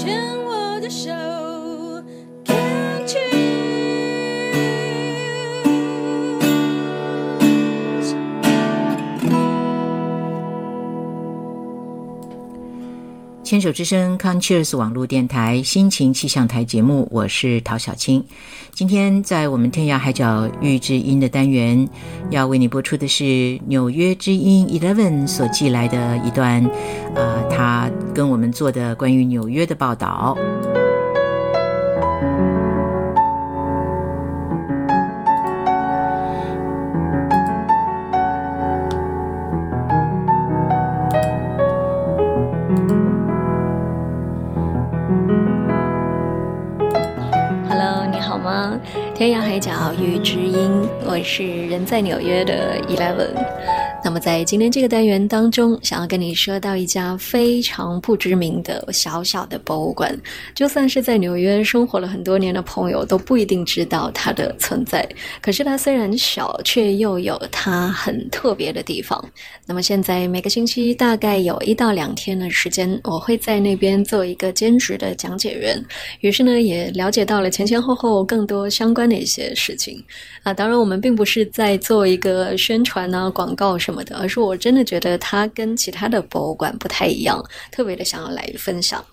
牵我的手。牵手之声，Conscious 网络电台心情气象台节目，我是陶小青。今天在我们天涯海角遇知音的单元，要为你播出的是纽约之音 Eleven 所寄来的一段，呃，他跟我们做的关于纽约的报道。天涯海角遇知音，我是人在纽约的 Eleven。那么在今天这个单元当中，想要跟你说到一家非常不知名的小小的博物馆，就算是在纽约生活了很多年的朋友都不一定知道它的存在。可是它虽然小，却又有它很特别的地方。那么现在每个星期大概有一到两天的时间，我会在那边做一个兼职的讲解员。于是呢，也了解到了前前后后更多相关的一些事情啊。当然，我们并不是在做一个宣传啊、广告什么而是我真的觉得它跟其他的博物馆不太一样，特别的想要来分享。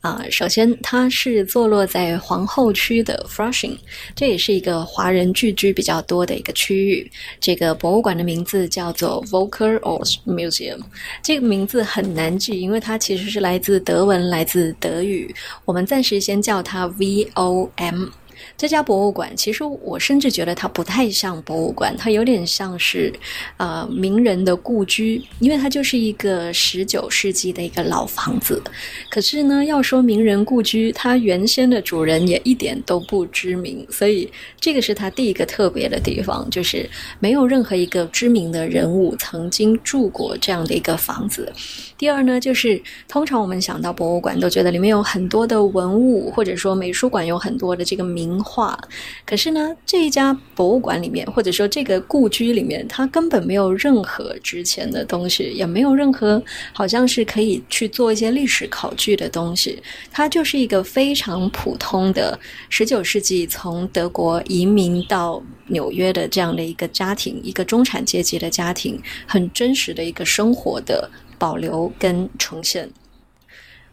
啊，首先它是坐落在皇后区的 Flushing，这也是一个华人聚居比较多的一个区域。这个博物馆的名字叫做 Volker o s Museum，这个名字很难记，因为它其实是来自德文，来自德语。我们暂时先叫它 VOM。这家博物馆，其实我甚至觉得它不太像博物馆，它有点像是呃名人的故居，因为它就是一个十九世纪的一个老房子。可是呢，要说名人故居，它原先的主人也一点都不知名，所以这个是它第一个特别的地方，就是没有任何一个知名的人物曾经住过这样的一个房子。第二呢，就是通常我们想到博物馆，都觉得里面有很多的文物，或者说美术馆有很多的这个名名画。可是呢，这一家博物馆里面，或者说这个故居里面，它根本没有任何值钱的东西，也没有任何好像是可以去做一些历史考据的东西。它就是一个非常普通的十九世纪从德国移民到纽约的这样的一个家庭，一个中产阶级的家庭，很真实的一个生活的。保留跟呈现。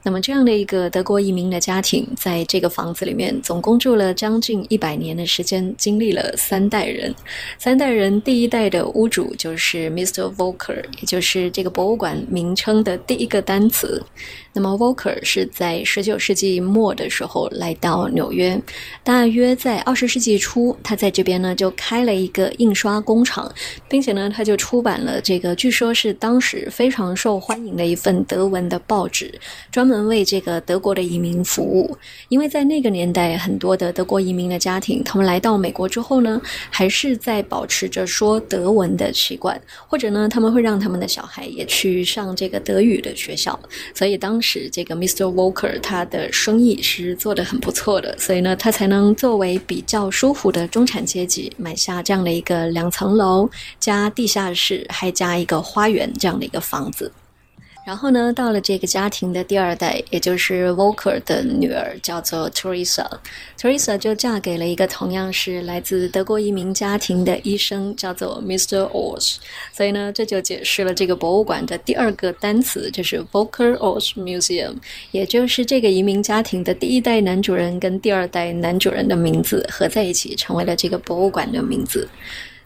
那么这样的一个德国移民的家庭，在这个房子里面总共住了将近一百年的时间，经历了三代人。三代人，第一代的屋主就是 Mr. Volker，也就是这个博物馆名称的第一个单词。那么 Volker 是在十九世纪末的时候来到纽约，大约在二十世纪初，他在这边呢就开了一个印刷工厂，并且呢他就出版了这个据说是当时非常受欢迎的一份德文的报纸，专门为这个德国的移民服务。因为在那个年代，很多的德国移民的家庭，他们来到美国之后呢，还是在保持着说德文的习惯，或者呢他们会让他们的小孩也去上这个德语的学校，所以当时这个 Mr. Walker 他的生意是做得很不错的，所以呢，他才能作为比较舒服的中产阶级买下这样的一个两层楼加地下室，还加一个花园这样的一个房子。然后呢，到了这个家庭的第二代，也就是 Volker 的女儿，叫做 Teresa。Teresa 就嫁给了一个同样是来自德国移民家庭的医生，叫做 Mr. Ors。所以呢，这就解释了这个博物馆的第二个单词，就是 Volker Ors Museum，也就是这个移民家庭的第一代男主人跟第二代男主人的名字合在一起，成为了这个博物馆的名字。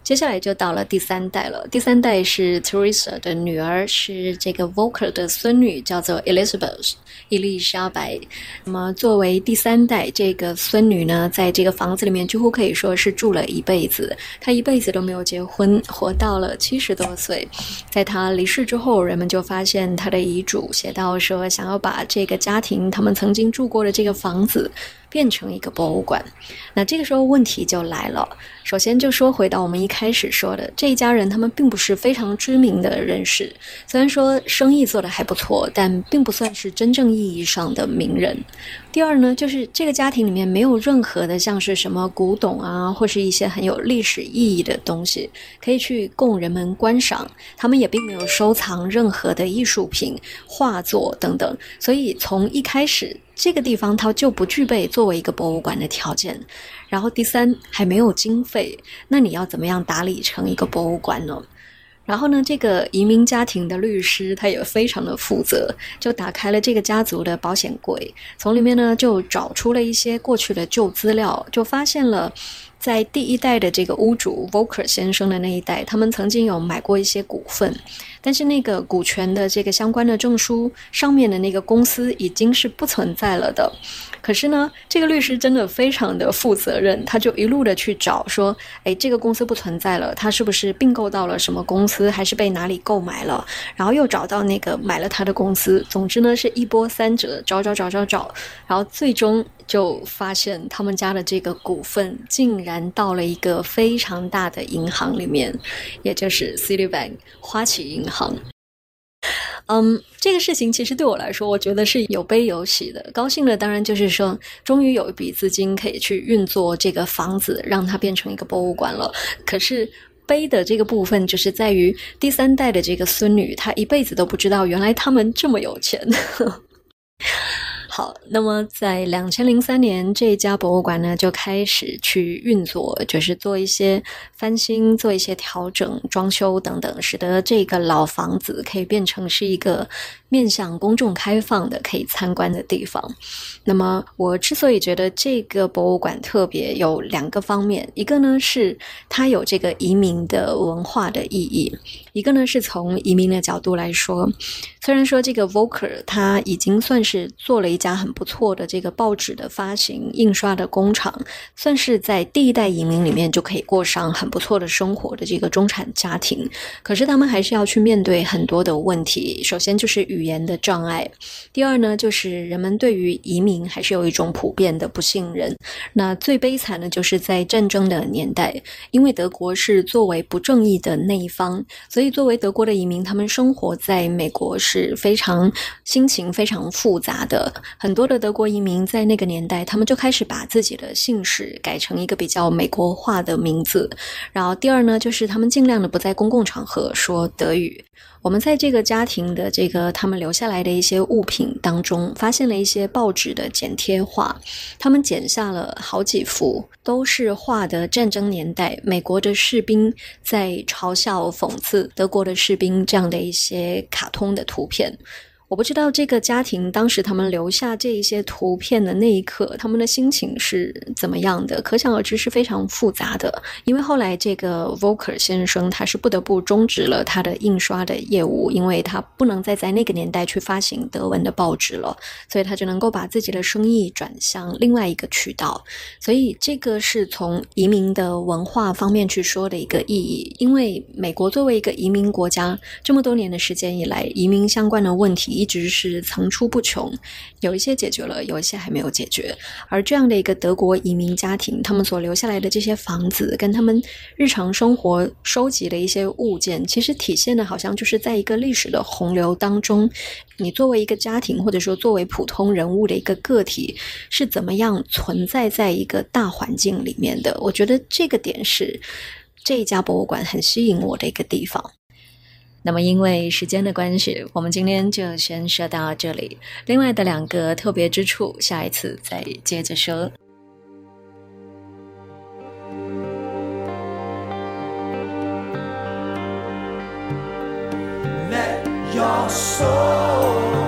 接下来就到了第三代了。第三代是 Teresa 的女儿，是这个 Volker 的孙女，叫做 Elizabeth 伊丽莎白。那么作为第三代，这个孙女呢，在这个房子里面几乎可以说是住了一辈子。她一辈子都没有结婚，活到了七十多岁。在她离世之后，人们就发现她的遗嘱写到说，想要把这个家庭他们曾经住过的这个房子。变成一个博物馆，那这个时候问题就来了。首先就说回到我们一开始说的，这一家人他们并不是非常知名的人士，虽然说生意做得还不错，但并不算是真正意义上的名人。第二呢，就是这个家庭里面没有任何的像是什么古董啊，或是一些很有历史意义的东西可以去供人们观赏。他们也并没有收藏任何的艺术品、画作等等，所以从一开始。这个地方它就不具备作为一个博物馆的条件。然后第三，还没有经费，那你要怎么样打理成一个博物馆呢？然后呢，这个移民家庭的律师他也非常的负责，就打开了这个家族的保险柜，从里面呢就找出了一些过去的旧资料，就发现了。在第一代的这个屋主 Volker 先生的那一代，他们曾经有买过一些股份，但是那个股权的这个相关的证书上面的那个公司已经是不存在了的。可是呢，这个律师真的非常的负责任，他就一路的去找，说，哎，这个公司不存在了，他是不是并购到了什么公司，还是被哪里购买了？然后又找到那个买了他的公司，总之呢是一波三折，找找找找找，然后最终。就发现他们家的这个股份竟然到了一个非常大的银行里面，也就是 Citibank 花旗银行。嗯，这个事情其实对我来说，我觉得是有悲有喜的。高兴的当然就是说，终于有一笔资金可以去运作这个房子，让它变成一个博物馆了。可是悲的这个部分，就是在于第三代的这个孙女，她一辈子都不知道，原来他们这么有钱。好，那么在两千零三年，这家博物馆呢就开始去运作，就是做一些翻新、做一些调整、装修等等，使得这个老房子可以变成是一个。面向公众开放的可以参观的地方。那么，我之所以觉得这个博物馆特别，有两个方面：一个呢是它有这个移民的文化的意义；一个呢是从移民的角度来说。虽然说这个 Volker 他已经算是做了一家很不错的这个报纸的发行印刷的工厂，算是在第一代移民里面就可以过上很不错的生活的这个中产家庭，可是他们还是要去面对很多的问题。首先就是语言的障碍，第二呢，就是人们对于移民还是有一种普遍的不信任。那最悲惨的就是在战争的年代，因为德国是作为不正义的那一方，所以作为德国的移民，他们生活在美国是非常心情非常复杂的。很多的德国移民在那个年代，他们就开始把自己的姓氏改成一个比较美国化的名字。然后第二呢，就是他们尽量的不在公共场合说德语。我们在这个家庭的这个他们留下来的一些物品当中，发现了一些报纸的剪贴画，他们剪下了好几幅，都是画的战争年代美国的士兵在嘲笑、讽刺德国的士兵这样的一些卡通的图片。我不知道这个家庭当时他们留下这一些图片的那一刻，他们的心情是怎么样的？可想而知是非常复杂的。因为后来这个 Volker 先生他是不得不终止了他的印刷的业务，因为他不能再在那个年代去发行德文的报纸了，所以他就能够把自己的生意转向另外一个渠道。所以这个是从移民的文化方面去说的一个意义。因为美国作为一个移民国家，这么多年的时间以来，移民相关的问题。一直是层出不穷，有一些解决了，有一些还没有解决。而这样的一个德国移民家庭，他们所留下来的这些房子，跟他们日常生活收集的一些物件，其实体现的好像就是在一个历史的洪流当中，你作为一个家庭，或者说作为普通人物的一个个体，是怎么样存在在一个大环境里面的？我觉得这个点是这一家博物馆很吸引我的一个地方。那么，因为时间的关系，我们今天就先说到这里。另外的两个特别之处，下一次再接着说。secret